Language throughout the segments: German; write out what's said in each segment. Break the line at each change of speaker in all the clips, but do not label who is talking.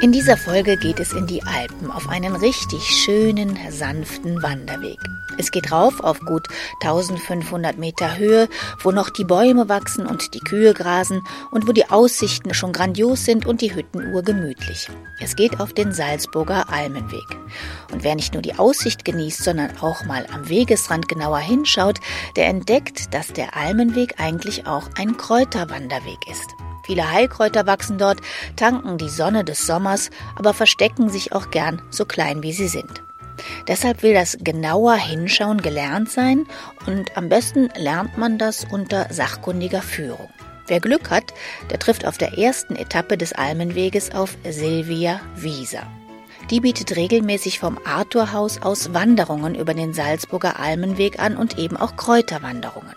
In dieser Folge geht es in die Alpen auf einen richtig schönen, sanften Wanderweg. Es geht rauf auf gut 1500 Meter Höhe, wo noch die Bäume wachsen und die Kühe grasen und wo die Aussichten schon grandios sind und die Hütten urgemütlich. Es geht auf den Salzburger Almenweg. Und wer nicht nur die Aussicht genießt, sondern auch mal am Wegesrand genauer hinschaut, der entdeckt, dass der Almenweg eigentlich auch ein Kräuterwanderweg ist. Viele Heilkräuter wachsen dort, tanken die Sonne des Sommers, aber verstecken sich auch gern so klein wie sie sind. Deshalb will das genauer Hinschauen gelernt sein und am besten lernt man das unter sachkundiger Führung. Wer Glück hat, der trifft auf der ersten Etappe des Almenweges auf Silvia Wieser. Die bietet regelmäßig vom Arthurhaus aus Wanderungen über den Salzburger Almenweg an und eben auch Kräuterwanderungen.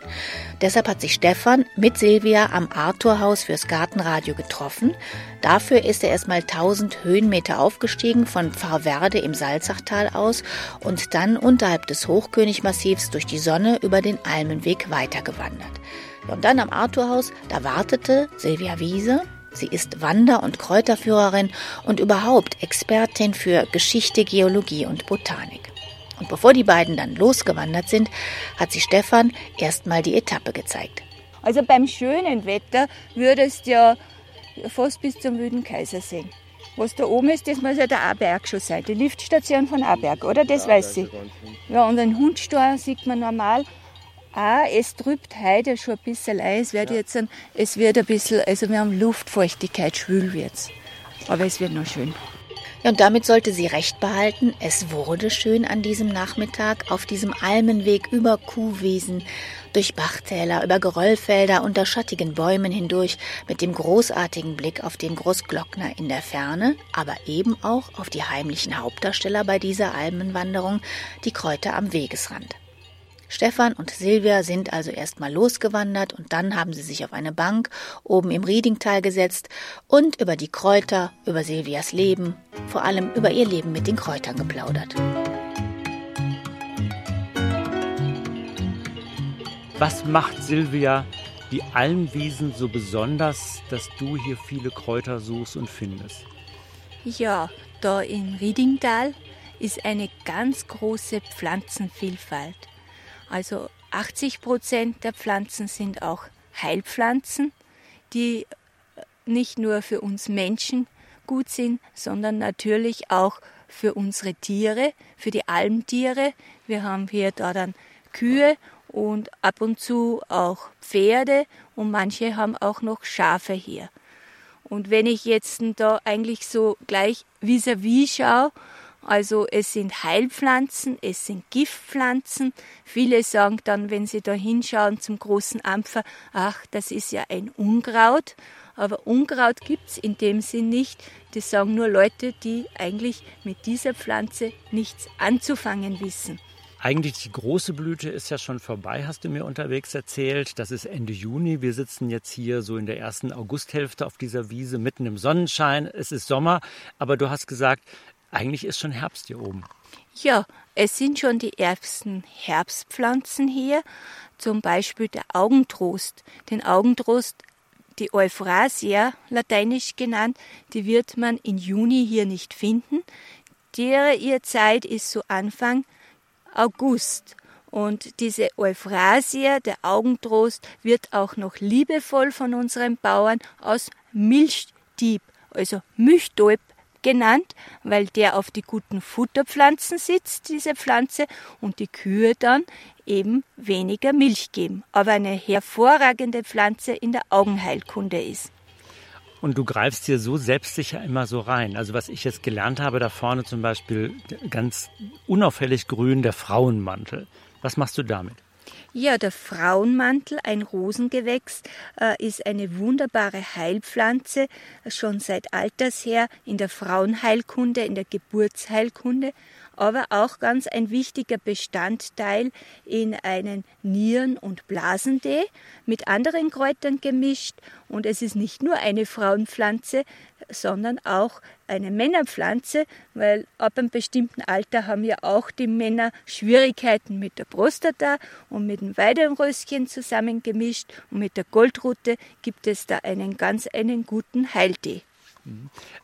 Deshalb hat sich Stefan mit Silvia am Arthurhaus fürs Gartenradio getroffen. Dafür ist er erstmal 1000 Höhenmeter aufgestiegen von Pfarrwerde im Salzachtal aus und dann unterhalb des Hochkönigmassivs durch die Sonne über den Almenweg weitergewandert. Und dann am Arthurhaus, da wartete Silvia Wiese, Sie ist Wander- und Kräuterführerin und überhaupt Expertin für Geschichte, Geologie und Botanik. Und bevor die beiden dann losgewandert sind, hat sie Stefan erstmal die Etappe gezeigt.
Also beim schönen Wetter würdest du ja fast bis zum Wüden Kaiser sehen. Was da oben ist, das muss ja der Aberg schon sein, die Liftstation von Aberg, oder? Das ja, weiß ich. Ja, und einen Hundstor sieht man normal Ah, es trübt heute schon ein bisschen ein. Es wird ja. jetzt ein, es wird ein bisschen, also wir haben Luftfeuchtigkeit, schwül wird's. Aber es wird noch schön.
Ja, und damit sollte sie recht behalten. Es wurde schön an diesem Nachmittag auf diesem Almenweg über Kuhwiesen, durch Bachtäler, über Geröllfelder unter schattigen Bäumen hindurch mit dem großartigen Blick auf den Großglockner in der Ferne, aber eben auch auf die heimlichen Hauptdarsteller bei dieser Almenwanderung, die Kräuter am Wegesrand. Stefan und Silvia sind also erstmal losgewandert und dann haben sie sich auf eine Bank oben im Riedingtal gesetzt und über die Kräuter, über Silvias Leben, vor allem über ihr Leben mit den Kräutern geplaudert.
Was macht Silvia die Almwiesen so besonders, dass du hier viele Kräuter suchst und findest?
Ja, da im Riedingtal ist eine ganz große Pflanzenvielfalt. Also 80 Prozent der Pflanzen sind auch Heilpflanzen, die nicht nur für uns Menschen gut sind, sondern natürlich auch für unsere Tiere, für die Almtiere. Wir haben hier da dann Kühe und ab und zu auch Pferde und manche haben auch noch Schafe hier. Und wenn ich jetzt da eigentlich so gleich vis-à-vis -vis schaue, also es sind Heilpflanzen, es sind Giftpflanzen. Viele sagen dann, wenn sie da hinschauen zum großen Ampfer, ach, das ist ja ein Unkraut. Aber Unkraut gibt's in dem Sinn nicht. Das sagen nur Leute, die eigentlich mit dieser Pflanze nichts anzufangen wissen.
Eigentlich die große Blüte ist ja schon vorbei, hast du mir unterwegs erzählt. Das ist Ende Juni. Wir sitzen jetzt hier so in der ersten Augusthälfte auf dieser Wiese mitten im Sonnenschein. Es ist Sommer, aber du hast gesagt, eigentlich ist schon Herbst hier oben.
Ja, es sind schon die ersten Herbstpflanzen hier, zum Beispiel der Augentrost. Den Augentrost, die Euphrasia, lateinisch genannt, die wird man im Juni hier nicht finden. Der, ihr Zeit ist so Anfang August. Und diese Euphrasia, der Augentrost, wird auch noch liebevoll von unseren Bauern aus Milchdieb, also Milchdolb genannt, weil der auf die guten Futterpflanzen sitzt, diese Pflanze, und die Kühe dann eben weniger Milch geben, aber eine hervorragende Pflanze in der Augenheilkunde ist.
Und du greifst hier so selbstsicher immer so rein. Also was ich jetzt gelernt habe, da vorne zum Beispiel ganz unauffällig grün der Frauenmantel. Was machst du damit?
Ja, der Frauenmantel, ein Rosengewächs, äh, ist eine wunderbare Heilpflanze, schon seit alters her in der Frauenheilkunde, in der Geburtsheilkunde. Aber auch ganz ein wichtiger Bestandteil in einen Nieren- und Blasentee mit anderen Kräutern gemischt. Und es ist nicht nur eine Frauenpflanze, sondern auch eine Männerpflanze, weil ab einem bestimmten Alter haben ja auch die Männer Schwierigkeiten mit der Prostata und mit dem Weidenröschen zusammengemischt und mit der Goldrute gibt es da einen ganz einen guten Heiltee.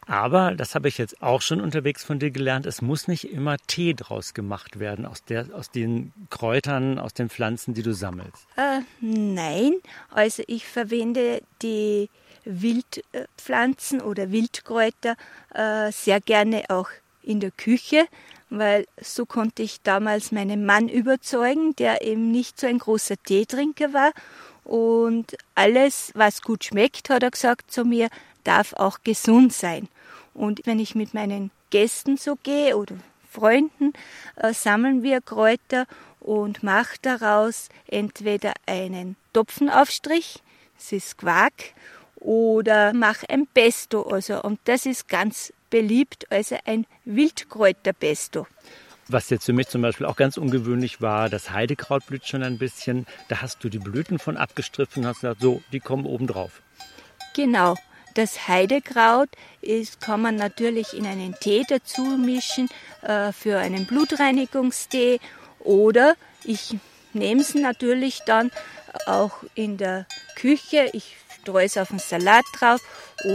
Aber, das habe ich jetzt auch schon unterwegs von dir gelernt, es muss nicht immer Tee draus gemacht werden aus, der, aus den Kräutern, aus den Pflanzen, die du sammelst.
Äh, nein, also ich verwende die Wildpflanzen oder Wildkräuter äh, sehr gerne auch in der Küche, weil so konnte ich damals meinen Mann überzeugen, der eben nicht so ein großer Teetrinker war. Und alles, was gut schmeckt, hat er gesagt zu mir, darf auch gesund sein. Und wenn ich mit meinen Gästen so gehe oder Freunden, äh, sammeln wir Kräuter und mache daraus entweder einen Topfenaufstrich, das ist Quark, oder mache ein Pesto. Also, und das ist ganz beliebt, also ein Wildkräuterpesto.
Was jetzt für mich zum Beispiel auch ganz ungewöhnlich war, das Heidekraut blüht schon ein bisschen. Da hast du die Blüten von abgestriffen und hast gesagt, so, die kommen oben drauf.
Genau. Das Heidekraut ist, kann man natürlich in einen Tee dazu mischen, äh, für einen Blutreinigungstee. Oder ich nehme es natürlich dann auch in der Küche. Ich streue es auf den Salat drauf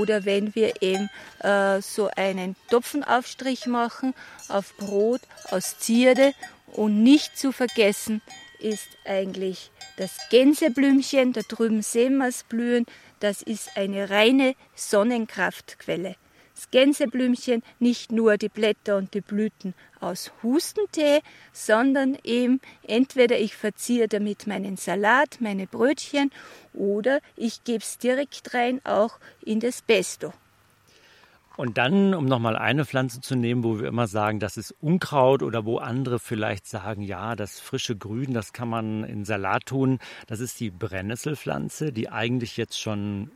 oder wenn wir eben äh, so einen Topfenaufstrich machen auf Brot aus Zierde und nicht zu vergessen ist eigentlich das Gänseblümchen, da drüben sehen wir es blühen, das ist eine reine Sonnenkraftquelle. Das Gänseblümchen nicht nur die Blätter und die Blüten aus Hustentee, sondern eben entweder ich verziehe damit meinen Salat, meine Brötchen oder ich gebe es direkt rein auch in das Pesto.
Und dann, um nochmal eine Pflanze zu nehmen, wo wir immer sagen, das ist Unkraut oder wo andere vielleicht sagen, ja, das frische Grün, das kann man in Salat tun. Das ist die Brennnesselpflanze, die eigentlich jetzt schon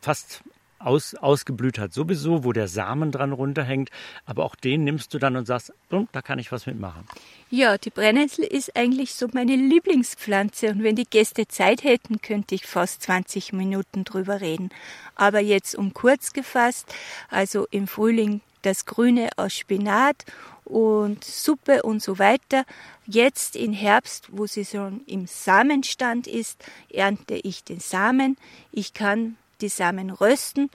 fast aus, ausgeblüht hat, sowieso, wo der Samen dran runterhängt. Aber auch den nimmst du dann und sagst, da kann ich was mitmachen.
Ja, die Brennnessel ist eigentlich so meine Lieblingspflanze und wenn die Gäste Zeit hätten, könnte ich fast 20 Minuten drüber reden. Aber jetzt um kurz gefasst, also im Frühling das Grüne aus Spinat und Suppe und so weiter. Jetzt im Herbst, wo sie schon im Samenstand ist, ernte ich den Samen. Ich kann die Samen rösten,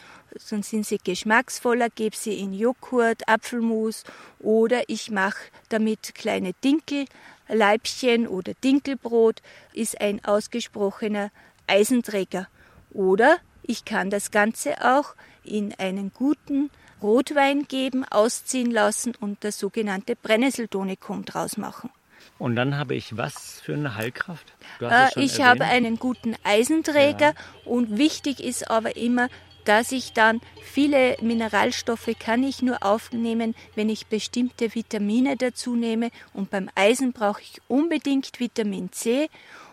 dann sind sie geschmacksvoller, gebe sie in Joghurt, Apfelmus oder ich mache damit kleine Dinkelleibchen oder Dinkelbrot, ist ein ausgesprochener Eisenträger. Oder ich kann das Ganze auch in einen guten Rotwein geben, ausziehen lassen und das sogenannte Brennnesseltonikum draus machen.
Und dann habe ich was für eine Heilkraft?
Äh, ich erwähnt. habe einen guten Eisenträger ja. und wichtig ist aber immer, dass ich dann viele Mineralstoffe kann ich nur aufnehmen, wenn ich bestimmte Vitamine dazu nehme und beim Eisen brauche ich unbedingt Vitamin C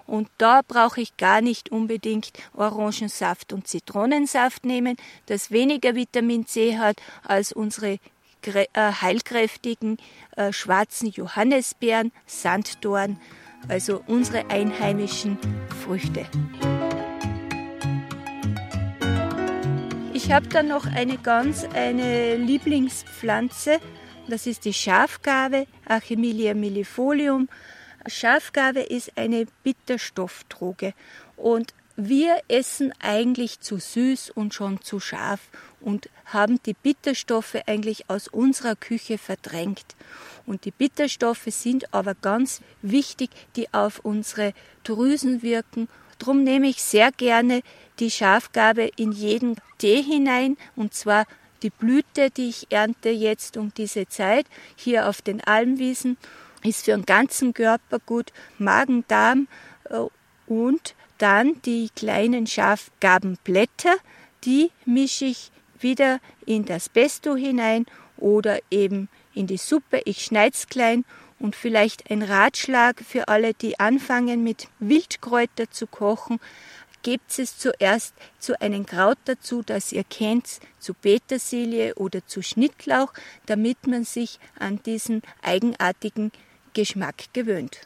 und da brauche ich gar nicht unbedingt Orangensaft und Zitronensaft nehmen, das weniger Vitamin C hat als unsere äh, heilkräftigen äh, schwarzen Johannisbeeren, Sanddorn, also unsere einheimischen Früchte. Ich habe dann noch eine ganz eine Lieblingspflanze, das ist die Schafgabe, Achemilia millifolium. Schafgabe ist eine Bitterstoffdroge und wir essen eigentlich zu süß und schon zu scharf und haben die Bitterstoffe eigentlich aus unserer Küche verdrängt. Und die Bitterstoffe sind aber ganz wichtig, die auf unsere Drüsen wirken. Drum nehme ich sehr gerne die Schafgabe in jeden Tee hinein und zwar die Blüte, die ich ernte jetzt um diese Zeit hier auf den Almwiesen, ist für den ganzen Körper gut, Magen, Darm äh, und dann die kleinen Schafgabenblätter, die mische ich wieder in das Pesto hinein oder eben in die Suppe. Ich schneide es klein und vielleicht ein Ratschlag für alle, die anfangen mit Wildkräuter zu kochen. gebt es zuerst zu einem Kraut dazu, das ihr kennt, zu Petersilie oder zu Schnittlauch, damit man sich an diesen eigenartigen Geschmack gewöhnt.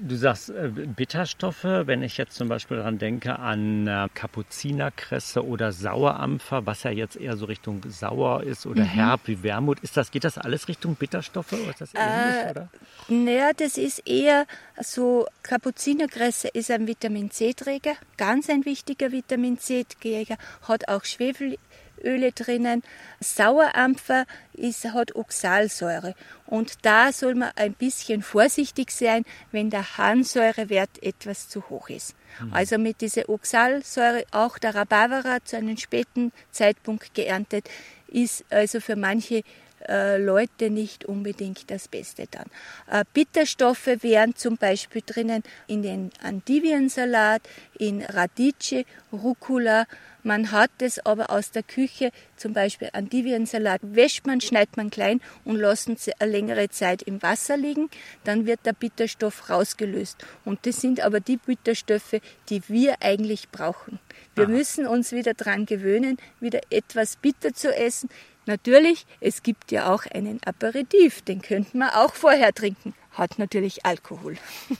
Du sagst äh, Bitterstoffe, wenn ich jetzt zum Beispiel daran denke an äh, Kapuzinerkresse oder Sauerampfer, was ja jetzt eher so Richtung sauer ist oder mhm. herb wie Wermut. Ist das, geht das alles Richtung Bitterstoffe oder ist das ähnlich? Äh, oder?
Naja, das ist eher so, Kapuzinerkresse ist ein Vitamin C-Träger, ganz ein wichtiger Vitamin C-Träger, hat auch Schwefel Öle drinnen. Sauerampfer ist, hat Oxalsäure. Und da soll man ein bisschen vorsichtig sein, wenn der Harnsäurewert etwas zu hoch ist. Mhm. Also mit dieser Oxalsäure, auch der Rhabarberer zu einem späten Zeitpunkt geerntet, ist also für manche äh, Leute nicht unbedingt das Beste dann. Äh, Bitterstoffe wären zum Beispiel drinnen in den Andiviensalat, in Radice, Rucola, man hat es aber aus der Küche, zum Beispiel Andiviensalat, wäscht man, schneidet man klein und lassen sie eine längere Zeit im Wasser liegen. Dann wird der Bitterstoff rausgelöst. Und das sind aber die Bitterstoffe, die wir eigentlich brauchen. Wir Aha. müssen uns wieder daran gewöhnen, wieder etwas bitter zu essen. Natürlich, es gibt ja auch einen Aperitif, den könnten wir auch vorher trinken. Hat natürlich Alkohol.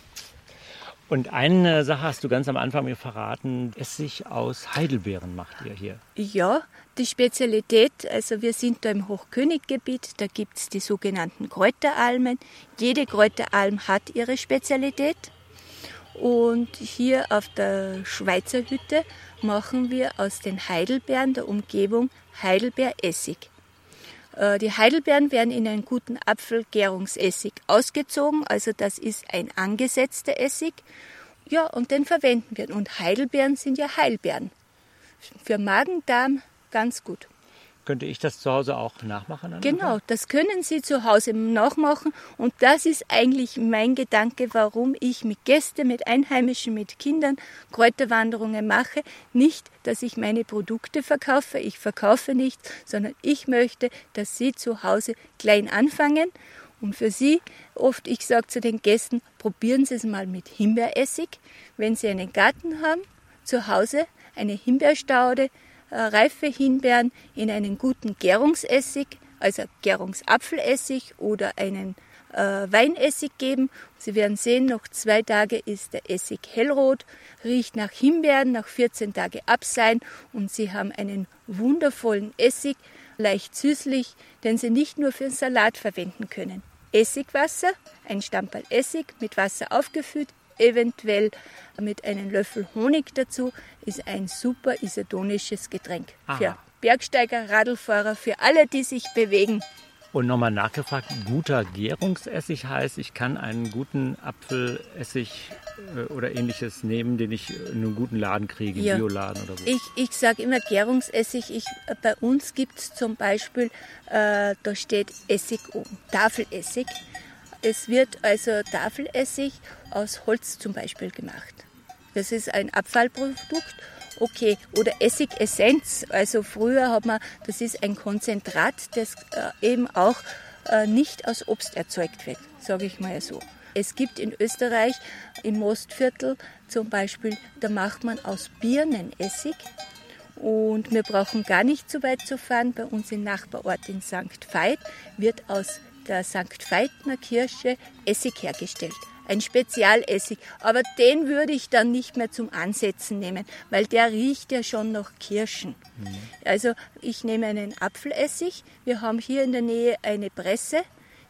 Und eine Sache hast du ganz am Anfang mir verraten, Essig aus Heidelbeeren macht ihr hier.
Ja, die Spezialität, also wir sind da im Hochköniggebiet, da gibt es die sogenannten Kräuteralmen. Jede Kräuteralm hat ihre Spezialität. Und hier auf der Schweizer Hütte machen wir aus den Heidelbeeren der Umgebung Heidelbeeressig. Äh, die Heidelbeeren werden in einen guten Apfelgärungsessig ausgezogen, also das ist ein angesetzter Essig. Ja, und den verwenden wir. Und Heidelbeeren sind ja Heilbeeren. Für Magen-Darm ganz gut.
Könnte ich das zu Hause auch nachmachen?
Genau, das können Sie zu Hause nachmachen. Und das ist eigentlich mein Gedanke, warum ich mit Gästen, mit Einheimischen, mit Kindern Kräuterwanderungen mache. Nicht, dass ich meine Produkte verkaufe, ich verkaufe nichts, sondern ich möchte, dass Sie zu Hause klein anfangen. Und für Sie, oft, ich sage zu den Gästen, probieren Sie es mal mit Himbeeressig. Wenn Sie einen Garten haben, zu Hause eine Himbeerstaude, reife Himbeeren in einen guten Gärungsessig, also Gärungsapfelessig oder einen äh, Weinessig geben. Sie werden sehen, noch zwei Tage ist der Essig hellrot, riecht nach Himbeeren, nach 14 Tagen ab sein und Sie haben einen wundervollen Essig, leicht süßlich, den Sie nicht nur für den Salat verwenden können. Essigwasser, ein Stammball Essig mit Wasser aufgefüllt, eventuell mit einem Löffel Honig dazu, ist ein super isotonisches Getränk. Aha. Für Bergsteiger, Radlfahrer, für alle, die sich bewegen.
Und nochmal nachgefragt, guter Gärungsessig heißt, ich kann einen guten Apfelessig äh, oder ähnliches nehmen, den ich in einem guten Laden kriege, ja. Bioladen oder so.
Ich, ich sage immer Gärungsessig. Ich, bei uns gibt es zum Beispiel, äh, da steht Essig oben, Tafelessig. Es wird also Tafelessig aus Holz zum Beispiel gemacht. Das ist ein Abfallprodukt. Okay, oder Essigessenz. Also früher hat man, das ist ein Konzentrat, das äh, eben auch äh, nicht aus Obst erzeugt wird, sage ich mal so. Es gibt in Österreich im Mostviertel zum Beispiel, da macht man aus Birnenessig. Und wir brauchen gar nicht so weit zu fahren. Bei uns im Nachbarort in St. Veit wird aus der St. Veitner Kirche Essig hergestellt. Ein Spezialessig. Aber den würde ich dann nicht mehr zum Ansetzen nehmen, weil der riecht ja schon nach Kirschen. Mhm. Also ich nehme einen Apfelessig. Wir haben hier in der Nähe eine Presse.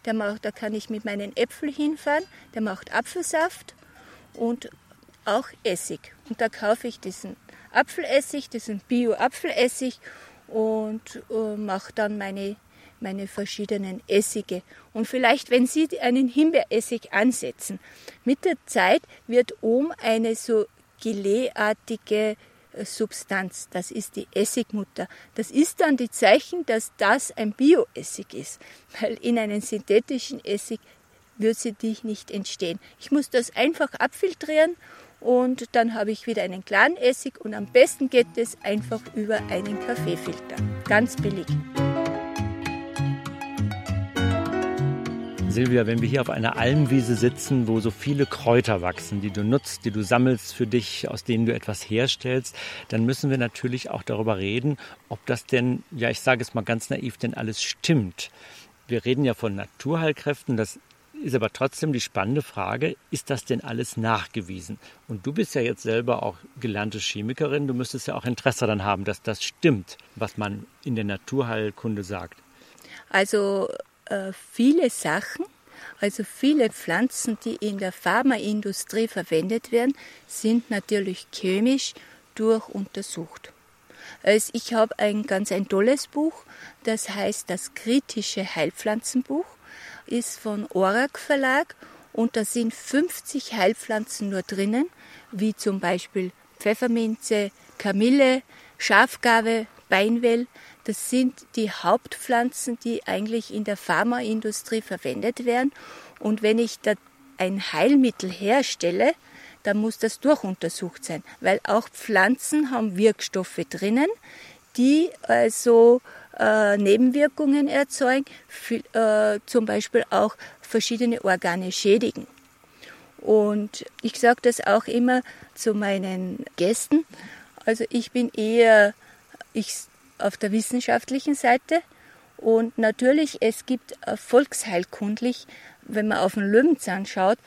Der macht, da kann ich mit meinen Äpfeln hinfahren. Der macht Apfelsaft und auch Essig. Und da kaufe ich diesen Apfelessig, diesen Bio-Apfelessig und äh, mache dann meine meine verschiedenen Essige. Und vielleicht, wenn Sie einen Himbeeressig ansetzen, mit der Zeit wird oben eine so geleeartige äh, Substanz, das ist die Essigmutter. Das ist dann die Zeichen, dass das ein Bioessig ist, weil in einem synthetischen Essig wird sie nicht entstehen. Ich muss das einfach abfiltrieren und dann habe ich wieder einen klaren Essig und am besten geht es einfach über einen Kaffeefilter. Ganz billig.
Silvia, wenn wir hier auf einer Almwiese sitzen, wo so viele Kräuter wachsen, die du nutzt, die du sammelst für dich, aus denen du etwas herstellst, dann müssen wir natürlich auch darüber reden, ob das denn, ja, ich sage es mal ganz naiv, denn alles stimmt. Wir reden ja von Naturheilkräften, das ist aber trotzdem die spannende Frage, ist das denn alles nachgewiesen? Und du bist ja jetzt selber auch gelernte Chemikerin, du müsstest ja auch Interesse daran haben, dass das stimmt, was man in der Naturheilkunde sagt.
Also äh, viele Sachen, also viele Pflanzen, die in der Pharmaindustrie verwendet werden, sind natürlich chemisch durchuntersucht. Also ich habe ein ganz ein tolles Buch, das heißt das kritische Heilpflanzenbuch ist von Orak Verlag und da sind 50 Heilpflanzen nur drinnen, wie zum Beispiel Pfefferminze, Kamille, Schafgarbe, Beinwell. Das sind die Hauptpflanzen, die eigentlich in der Pharmaindustrie verwendet werden. Und wenn ich da ein Heilmittel herstelle, dann muss das durchuntersucht sein, weil auch Pflanzen haben Wirkstoffe drinnen, die also äh, Nebenwirkungen erzeugen, äh, zum Beispiel auch verschiedene Organe schädigen. Und ich sage das auch immer zu meinen Gästen. Also ich bin eher ich, auf der wissenschaftlichen Seite und natürlich, es gibt äh, volksheilkundlich, wenn man auf den Löwenzahn schaut,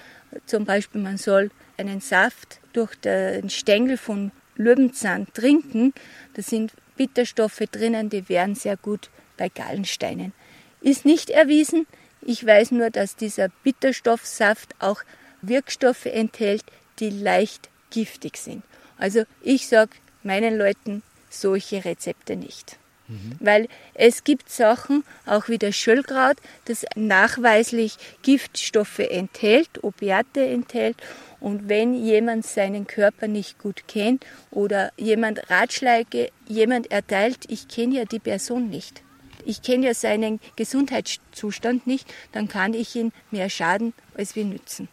zum Beispiel man soll einen Saft durch den Stängel von Löwenzahn trinken, da sind Bitterstoffe drinnen, die wären sehr gut bei Gallensteinen. Ist nicht erwiesen. Ich weiß nur, dass dieser Bitterstoffsaft auch Wirkstoffe enthält, die leicht giftig sind. Also ich sage meinen Leuten solche Rezepte nicht. Mhm. Weil es gibt Sachen, auch wie das Schöllkraut, das nachweislich Giftstoffe enthält, Opiate enthält und wenn jemand seinen Körper nicht gut kennt oder jemand Ratschläge, jemand erteilt, ich kenne ja die Person nicht. Ich kenne ja seinen Gesundheitszustand nicht, dann kann ich ihn mehr schaden als wir nützen.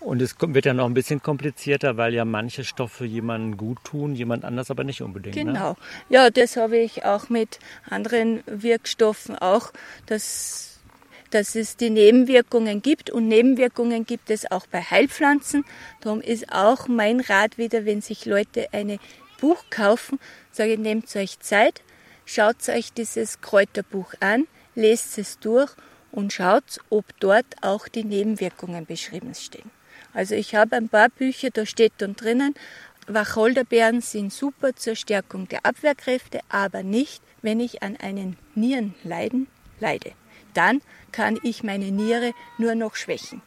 Und es wird ja noch ein bisschen komplizierter, weil ja manche Stoffe jemanden gut tun, jemand anders aber nicht unbedingt.
Ne? Genau.
Ne?
Ja, das habe ich auch mit anderen Wirkstoffen auch, dass dass es die Nebenwirkungen gibt und Nebenwirkungen gibt es auch bei Heilpflanzen. Darum ist auch mein Rat wieder, wenn sich Leute ein Buch kaufen, sage ich, nehmt euch Zeit, schaut euch dieses Kräuterbuch an, lest es durch und schaut, ob dort auch die Nebenwirkungen beschrieben stehen. Also ich habe ein paar Bücher, da steht dann drinnen, Wacholderbeeren sind super zur Stärkung der Abwehrkräfte, aber nicht, wenn ich an einen Nierenleiden leide. Dann kann ich meine Niere nur noch schwächen.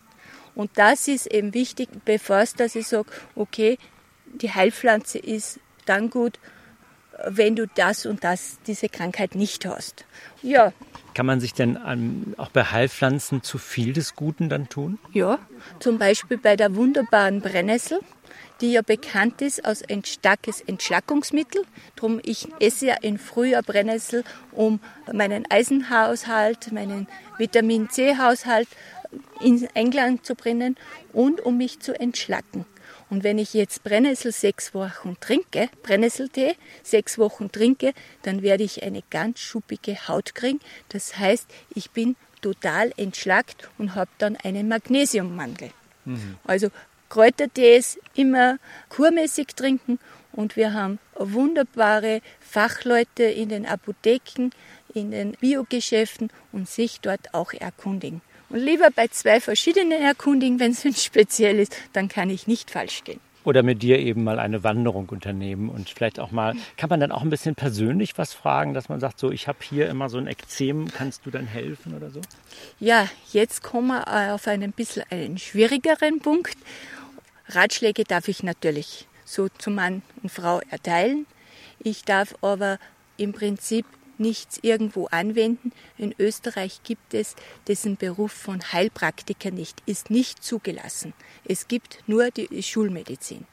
Und das ist eben wichtig, bevor es, dass ich sage, okay, die Heilpflanze ist dann gut, wenn du das und das, diese Krankheit nicht hast. Ja.
Kann man sich denn um, auch bei Heilpflanzen zu viel des Guten dann tun?
Ja, zum Beispiel bei der wunderbaren Brennnessel die ja bekannt ist als ein starkes Entschlackungsmittel. Drum ich esse ja in Frühjahr Brennnessel, um meinen Eisenhaushalt, meinen Vitamin C-Haushalt in England zu bringen und um mich zu entschlacken. Und wenn ich jetzt Brennnessel sechs Wochen trinke, Brennnesseltee sechs Wochen trinke, dann werde ich eine ganz schuppige Haut kriegen. Das heißt, ich bin total entschlackt und habe dann einen Magnesiummangel. Mhm. Also Kräutertees immer kurmäßig trinken und wir haben wunderbare Fachleute in den Apotheken, in den Biogeschäften und sich dort auch erkundigen. Und lieber bei zwei verschiedenen erkundigen, wenn es speziell ist, dann kann ich nicht falsch gehen
oder mit dir eben mal eine Wanderung unternehmen und vielleicht auch mal, kann man dann auch ein bisschen persönlich was fragen, dass man sagt, so, ich habe hier immer so ein Ekzem, kannst du dann helfen oder so?
Ja, jetzt kommen wir äh, auf einen bisschen einen schwierigeren Punkt. Ratschläge darf ich natürlich so zu Mann und Frau erteilen. Ich darf aber im Prinzip nichts irgendwo anwenden. In Österreich gibt es diesen Beruf von Heilpraktiker nicht, ist nicht zugelassen. Es gibt nur die Schulmedizin.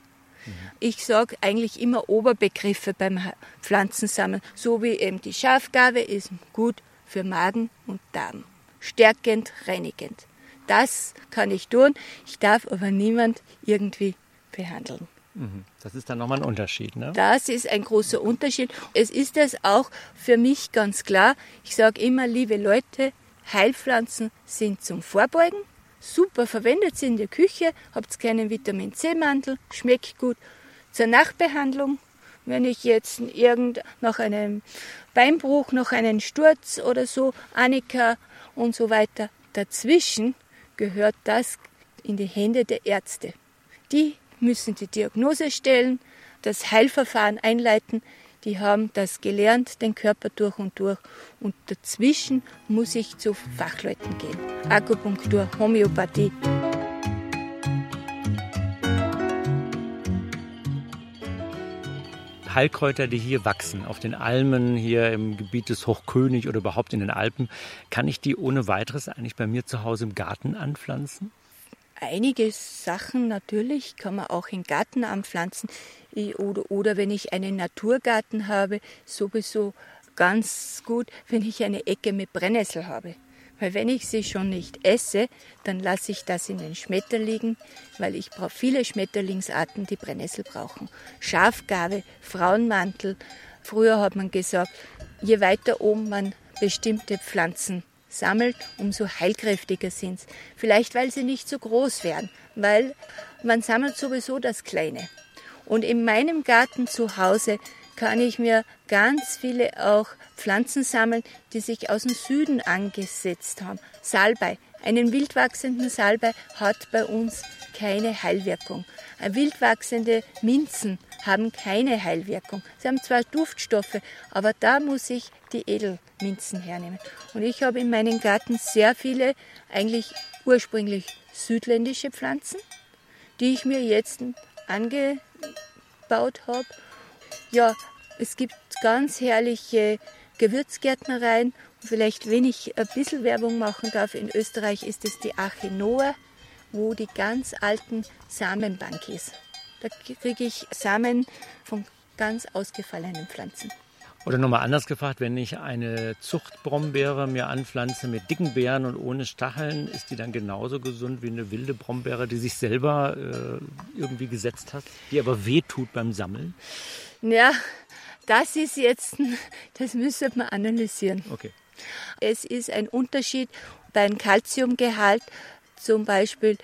Mhm. Ich sage eigentlich immer Oberbegriffe beim Pflanzensammeln, so wie eben die Schafgabe ist gut für Magen und Darm. Stärkend, reinigend. Das kann ich tun. Ich darf aber niemand irgendwie behandeln.
Mhm. Das ist dann nochmal ein Unterschied, ne?
Das ist ein großer Unterschied. Es ist es auch für mich ganz klar. Ich sage immer, liebe Leute, Heilpflanzen sind zum Vorbeugen, super verwendet sie in der Küche, habt keinen Vitamin C-Mantel, schmeckt gut. Zur Nachbehandlung, wenn ich jetzt irgend nach einem Beinbruch, nach einem Sturz oder so, Annika und so weiter, dazwischen gehört das in die Hände der Ärzte. Die müssen die Diagnose stellen, das Heilverfahren einleiten, die haben das gelernt, den Körper durch und durch. Und dazwischen muss ich zu Fachleuten gehen. Akupunktur, Homöopathie.
Heilkräuter, die hier wachsen, auf den Almen, hier im Gebiet des Hochkönig oder überhaupt in den Alpen, kann ich die ohne weiteres eigentlich bei mir zu Hause im Garten anpflanzen?
Einige Sachen natürlich kann man auch im Garten anpflanzen oder, oder wenn ich einen Naturgarten habe, sowieso ganz gut, wenn ich eine Ecke mit Brennnessel habe. Weil wenn ich sie schon nicht esse, dann lasse ich das in den Schmetterlingen, weil ich brauche viele Schmetterlingsarten, die Brennnessel brauchen. Schafgabe, Frauenmantel. Früher hat man gesagt, je weiter oben man bestimmte Pflanzen sammelt, umso heilkräftiger sind sie. Vielleicht, weil sie nicht so groß werden, weil man sammelt sowieso das Kleine. Und in meinem Garten zu Hause kann ich mir ganz viele auch Pflanzen sammeln, die sich aus dem Süden angesetzt haben. Salbei. Einen wildwachsenden Salbei hat bei uns keine Heilwirkung. Wildwachsende Minzen haben keine Heilwirkung. Sie haben zwar Duftstoffe, aber da muss ich die Edelminzen hernehmen. Und ich habe in meinem Garten sehr viele eigentlich ursprünglich südländische Pflanzen, die ich mir jetzt angebaut habe. Ja, es gibt ganz herrliche Gewürzgärtnereien. Vielleicht, wenn ich ein bisschen Werbung machen darf, in Österreich ist es die Arche Noah, wo die ganz alten Samenbank ist. Da kriege ich Samen von ganz ausgefallenen Pflanzen.
Oder nochmal anders gefragt, wenn ich eine Zuchtbrombeere mir anpflanze mit dicken Beeren und ohne Stacheln, ist die dann genauso gesund wie eine wilde Brombeere, die sich selber äh, irgendwie gesetzt hat, die aber wehtut beim Sammeln?
Ja, das ist jetzt, das müsste man analysieren.
Okay.
Es ist ein Unterschied beim Kalziumgehalt, zum Beispiel,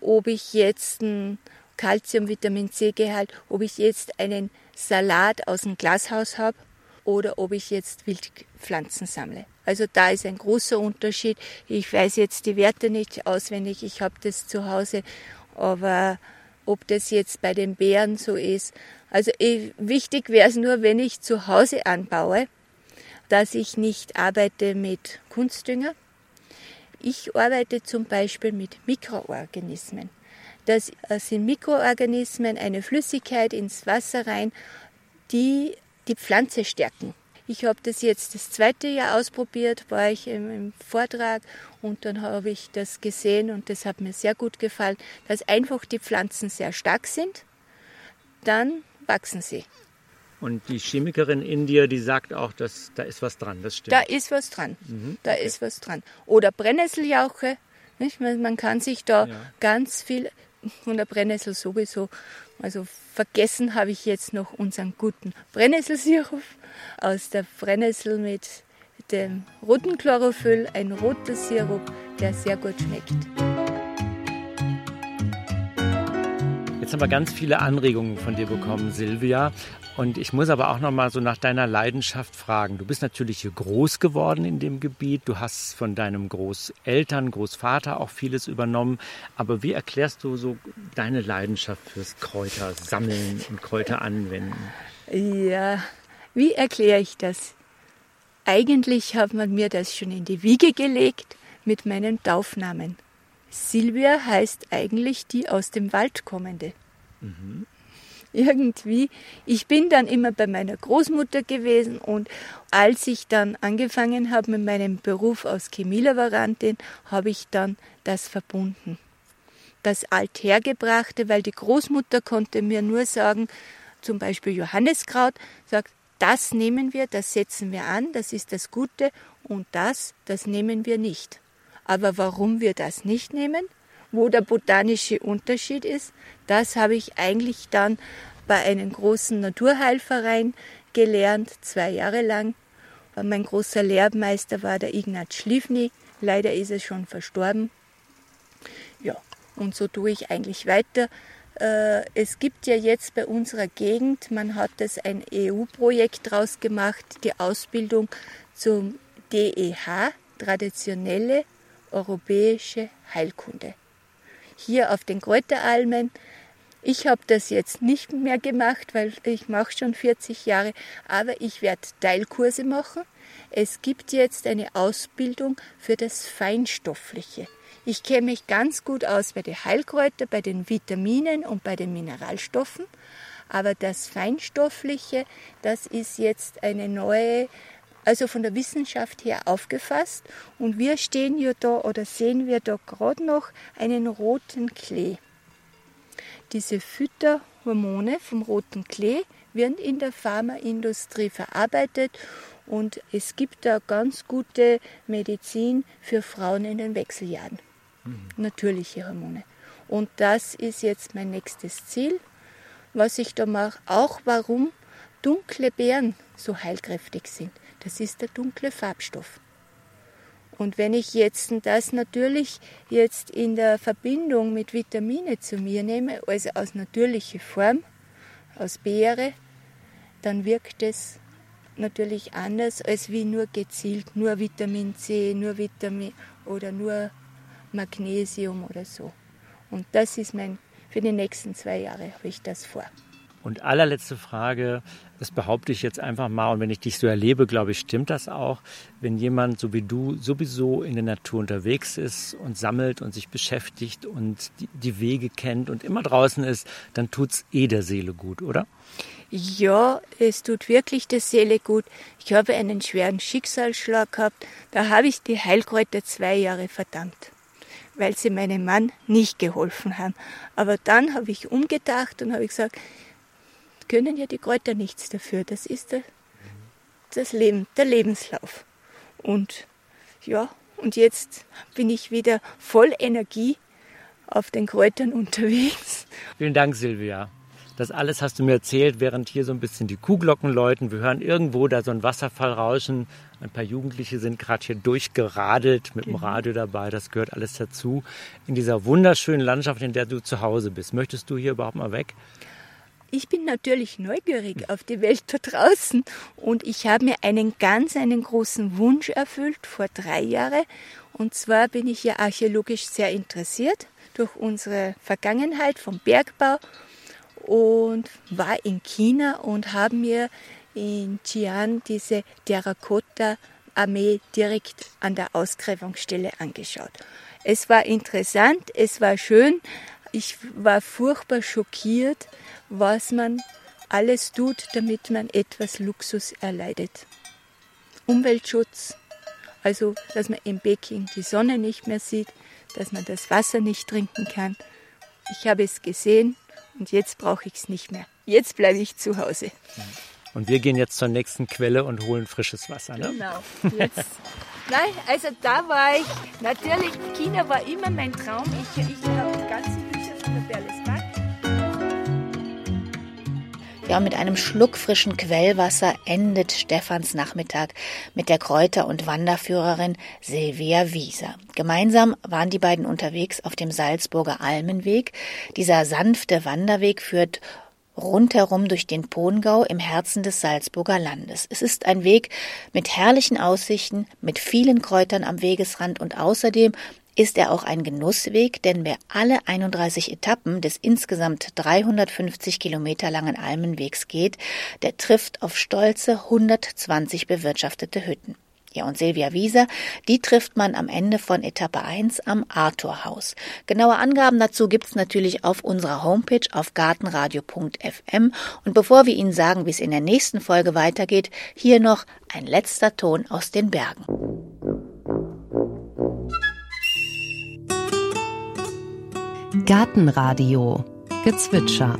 ob ich jetzt ein Kalzium, Vitamin C-Gehalt, ob ich jetzt einen Salat aus dem Glashaus habe oder ob ich jetzt Wildpflanzen sammle. Also da ist ein großer Unterschied. Ich weiß jetzt die Werte nicht auswendig, ich habe das zu Hause, aber ob das jetzt bei den Beeren so ist. Also eh, wichtig wäre es nur, wenn ich zu Hause anbaue, dass ich nicht arbeite mit Kunstdünger. Ich arbeite zum Beispiel mit Mikroorganismen. Das sind Mikroorganismen, eine Flüssigkeit ins Wasser rein, die die Pflanze stärken. Ich habe das jetzt das zweite Jahr ausprobiert, war ich im, Vortrag und dann habe ich das gesehen und das hat mir sehr gut gefallen, dass einfach die Pflanzen sehr stark sind, dann wachsen sie.
Und die Chemikerin in dir, die sagt auch, dass da ist was dran, das stimmt.
Da ist was dran, mhm. da okay. ist was dran. Oder Brennnesseljauche, nicht? Man kann sich da ja. ganz viel von der Brennnessel sowieso. Also vergessen habe ich jetzt noch unseren guten Brennnesselsirup aus der Brennnessel mit dem roten Chlorophyll, ein roter Sirup, der sehr gut schmeckt.
Jetzt haben wir ganz viele Anregungen von dir bekommen, Silvia. Und ich muss aber auch noch mal so nach deiner Leidenschaft fragen. Du bist natürlich hier groß geworden in dem Gebiet. Du hast von deinem Großeltern, Großvater auch vieles übernommen. Aber wie erklärst du so deine Leidenschaft fürs Kräuter sammeln und Kräuter anwenden?
Ja, wie erkläre ich das? Eigentlich hat man mir das schon in die Wiege gelegt mit meinem Taufnamen. Silvia heißt eigentlich die aus dem Wald kommende. Mhm irgendwie. Ich bin dann immer bei meiner Großmutter gewesen und als ich dann angefangen habe mit meinem Beruf als Chemielaborantin, habe ich dann das verbunden. Das Althergebrachte, weil die Großmutter konnte mir nur sagen, zum Beispiel Johanneskraut, sagt, das nehmen wir, das setzen wir an, das ist das Gute und das, das nehmen wir nicht. Aber warum wir das nicht nehmen, wo der botanische Unterschied ist, das habe ich eigentlich dann bei einem großen Naturheilverein gelernt, zwei Jahre lang. Mein großer Lehrmeister war der Ignaz Schlifny, Leider ist er schon verstorben. Ja, und so tue ich eigentlich weiter. Äh, es gibt ja jetzt bei unserer Gegend, man hat das ein EU-Projekt draus gemacht, die Ausbildung zum DEH, traditionelle europäische Heilkunde. Hier auf den Kräuteralmen. Ich habe das jetzt nicht mehr gemacht, weil ich mache schon 40 Jahre, aber ich werde Teilkurse machen. Es gibt jetzt eine Ausbildung für das Feinstoffliche. Ich kenne mich ganz gut aus bei den Heilkräutern, bei den Vitaminen und bei den Mineralstoffen. Aber das Feinstoffliche, das ist jetzt eine neue, also von der Wissenschaft her aufgefasst. Und wir stehen ja da oder sehen wir da gerade noch einen roten Klee. Diese Fütterhormone vom roten Klee werden in der Pharmaindustrie verarbeitet und es gibt da ganz gute Medizin für Frauen in den Wechseljahren natürliche Hormone. Und das ist jetzt mein nächstes Ziel, was ich da mache. Auch warum dunkle Beeren so heilkräftig sind. Das ist der dunkle Farbstoff. Und wenn ich jetzt das natürlich jetzt in der Verbindung mit Vitamine zu mir nehme, also aus natürlicher Form, aus Beere, dann wirkt es natürlich anders als wie nur gezielt, nur Vitamin C, nur Vitamin oder nur Magnesium oder so. Und das ist mein, für die nächsten zwei Jahre habe ich das vor.
Und allerletzte Frage, das behaupte ich jetzt einfach mal, und wenn ich dich so erlebe, glaube ich, stimmt das auch. Wenn jemand so wie du sowieso in der Natur unterwegs ist und sammelt und sich beschäftigt und die, die Wege kennt und immer draußen ist, dann tut es eh der Seele gut, oder?
Ja, es tut wirklich der Seele gut. Ich habe einen schweren Schicksalsschlag gehabt. Da habe ich die Heilkräuter zwei Jahre verdammt weil sie meinem Mann nicht geholfen haben. Aber dann habe ich umgedacht und habe gesagt, können ja die Kräuter nichts dafür. Das ist der, das Leben, der Lebenslauf. Und ja, und jetzt bin ich wieder voll Energie auf den Kräutern unterwegs.
Vielen Dank, Silvia. Das alles hast du mir erzählt, während hier so ein bisschen die Kuhglocken läuten. Wir hören irgendwo da so ein Wasserfall rauschen. Ein paar Jugendliche sind gerade hier durchgeradelt mit dem genau. Radio dabei. Das gehört alles dazu. In dieser wunderschönen Landschaft, in der du zu Hause bist. Möchtest du hier überhaupt mal weg?
Ich bin natürlich neugierig auf die Welt da draußen und ich habe mir einen ganz einen großen Wunsch erfüllt vor drei Jahren. Und zwar bin ich ja archäologisch sehr interessiert durch unsere Vergangenheit vom Bergbau und war in China und habe mir in Xi'an diese Terrakotta-Armee direkt an der Ausgräbungsstelle angeschaut. Es war interessant, es war schön. Ich war furchtbar schockiert, was man alles tut, damit man etwas Luxus erleidet. Umweltschutz, also dass man in Peking die Sonne nicht mehr sieht, dass man das Wasser nicht trinken kann. Ich habe es gesehen, und jetzt brauche ich es nicht mehr. Jetzt bleibe ich zu Hause.
Und wir gehen jetzt zur nächsten Quelle und holen frisches Wasser. Ne?
Genau. Jetzt. Nein, also da war ich. Natürlich, China war immer mein Traum. Ich, ich
Ja, mit einem Schluck frischen Quellwasser endet Stefans Nachmittag mit der Kräuter- und Wanderführerin Silvia Wieser. Gemeinsam waren die beiden unterwegs auf dem Salzburger Almenweg. Dieser sanfte Wanderweg führt rundherum durch den Pongau im Herzen des Salzburger Landes. Es ist ein Weg mit herrlichen Aussichten, mit vielen Kräutern am Wegesrand und außerdem ist er auch ein Genussweg, denn wer alle 31 Etappen des insgesamt 350 Kilometer langen Almenwegs geht, der trifft auf stolze 120 bewirtschaftete Hütten. Ja, und Silvia Wieser, die trifft man am Ende von Etappe 1 am Arthurhaus. Genaue Angaben dazu gibt's natürlich auf unserer Homepage auf gartenradio.fm. Und bevor wir Ihnen sagen, wie es in der nächsten Folge weitergeht, hier noch ein letzter Ton aus den Bergen.
Gartenradio Gezwitscher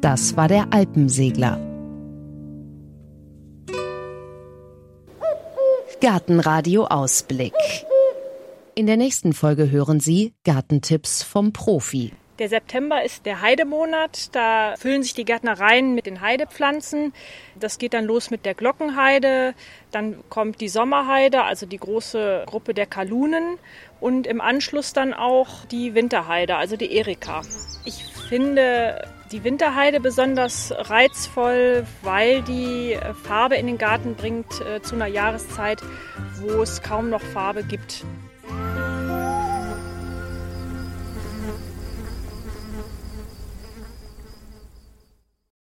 Das war der Alpensegler. Gartenradio Ausblick. In der nächsten Folge hören Sie Gartentipps vom Profi.
Der September ist der Heidemonat. Da füllen sich die Gärtnereien mit den Heidepflanzen. Das geht dann los mit der Glockenheide. Dann kommt die Sommerheide, also die große Gruppe der Kalunen. Und im Anschluss dann auch die Winterheide, also die Erika. Ich finde die Winterheide besonders reizvoll, weil die Farbe in den Garten bringt äh, zu einer Jahreszeit, wo es kaum noch Farbe gibt.